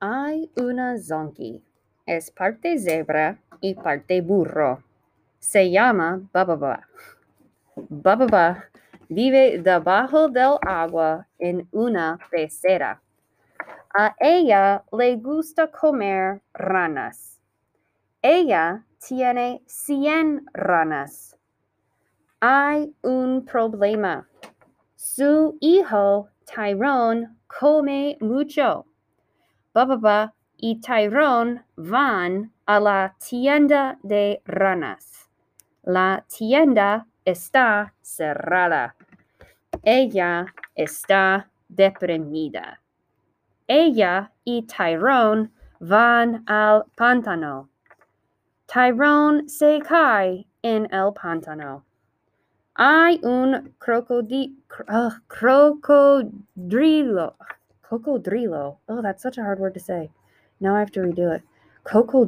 Hay una zonkey. Es parte zebra y parte burro. Se llama Bababa. Bababa vive debajo del agua en una pecera. A ella le gusta comer ranas. Ella tiene 100 ranas. Hay un problema. Su hijo Tyrone come mucho. Bababa y Tyrone van a la tienda de ranas. La tienda está cerrada. Ella está deprimida. Ella y Tyrone van al pantano. Tyrone se cae en el pantano. Hay un crocodi- cr- ugh, crocodrilo. Cocodrilo. Oh, that's such a hard word to say. Now I have to redo it. Coco